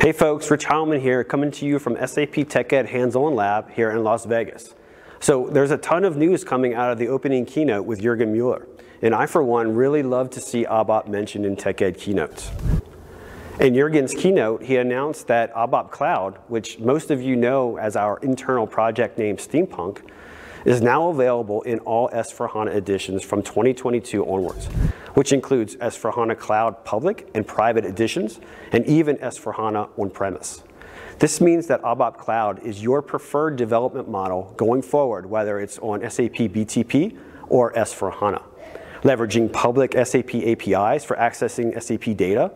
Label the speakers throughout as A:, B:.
A: Hey folks, Rich Heilman here, coming to you from SAP TechEd Hands-On Lab here in Las Vegas. So there's a ton of news coming out of the opening keynote with Jürgen Mueller, and I for one really love to see ABAP mentioned in TechEd keynotes. In Jürgen's keynote, he announced that ABAP Cloud, which most of you know as our internal project name Steampunk, is now available in all S4HANA editions from 2022 onwards, which includes S4HANA Cloud Public and Private editions, and even S4HANA on-premise. This means that ABAP Cloud is your preferred development model going forward, whether it's on SAP BTP or S4HANA, leveraging public SAP APIs for accessing SAP data,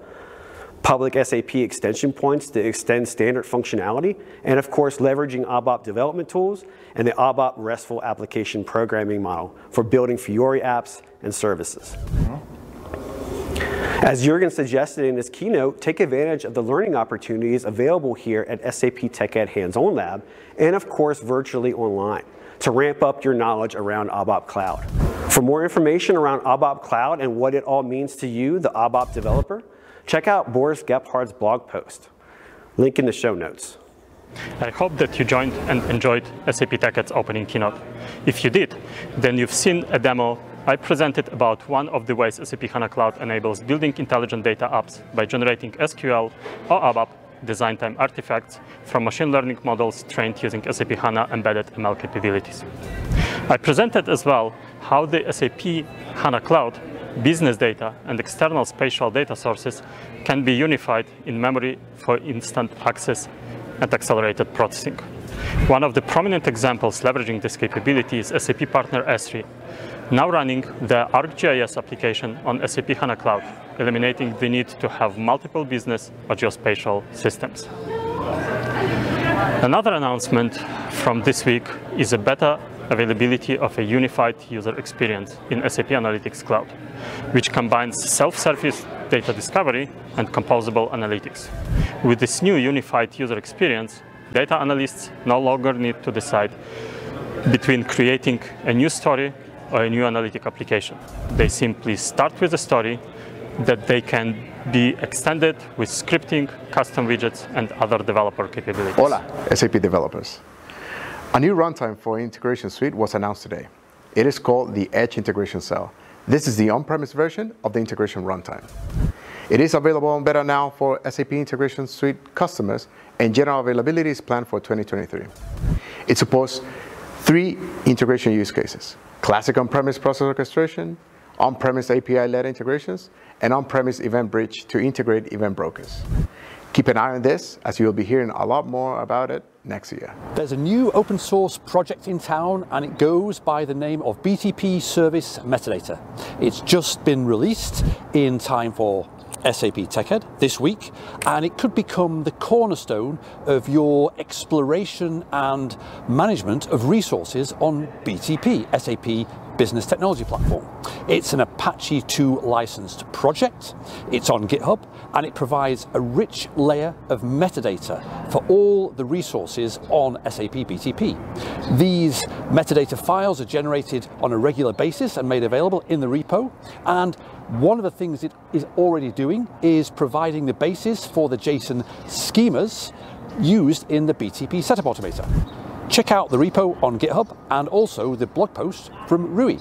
A: public SAP extension points to extend standard functionality, and of course, leveraging ABAP development tools and the ABAP RESTful application programming model for building Fiori apps and services. Mm-hmm. As Jürgen suggested in his keynote, take advantage of the learning opportunities available here at SAP TechEd Hands-On Lab, and of course, virtually online, to ramp up your knowledge around ABAP Cloud. For more information around ABAP Cloud and what it all means to you, the ABAP developer, check out Boris Gebhardt's blog post. Link in the show notes.
B: I hope that you joined and enjoyed SAP TechEd's opening keynote. If you did, then you've seen a demo I presented about one of the ways SAP HANA Cloud enables building intelligent data apps by generating SQL or ABAP design time artifacts from machine learning models trained using SAP HANA embedded ML capabilities. I presented as well how the SAP HANA Cloud business data and external spatial data sources can be unified in memory for instant access and accelerated processing. One of the prominent examples leveraging this capability is SAP partner Esri, now running the ArcGIS application on SAP HANA Cloud, eliminating the need to have multiple business or geospatial systems. Another announcement from this week is a better availability of a unified user experience in SAP Analytics Cloud, which combines self-service data discovery and composable analytics. With this new unified user experience, data analysts no longer need to decide between creating a new story or a new analytic application. They simply start with a story that they can be extended with scripting, custom widgets, and other developer capabilities.
C: Hola, SAP developers. A new runtime for Integration Suite was announced today. It is called the Edge Integration Cell. This is the on-premise version of the integration runtime. It is available on beta now for SAP Integration Suite customers, and general availability is planned for 2023. It supports three integration use cases, classic on-premise process orchestration, on-premise API-led integrations, and on-premise Event Bridge to integrate event brokers. Keep an eye on this, as you'll be hearing a lot more about it next year.
D: There's a new open source project in town and it goes by the name of BTP Service Metadata. It's just been released in time for SAP TechEd this week, and it could become the cornerstone of your exploration and management of resources on BTP, SAP business technology platform. It's an Apache 2 licensed project, it's on GitHub, and it provides a rich layer of metadata for all the resources on SAP BTP. These metadata files are generated on a regular basis and made available in the repo, and one of the things it is already doing is providing the basis for the JSON schemas used in the BTP setup automator. Check out the repo on GitHub and also the blog post from Rui.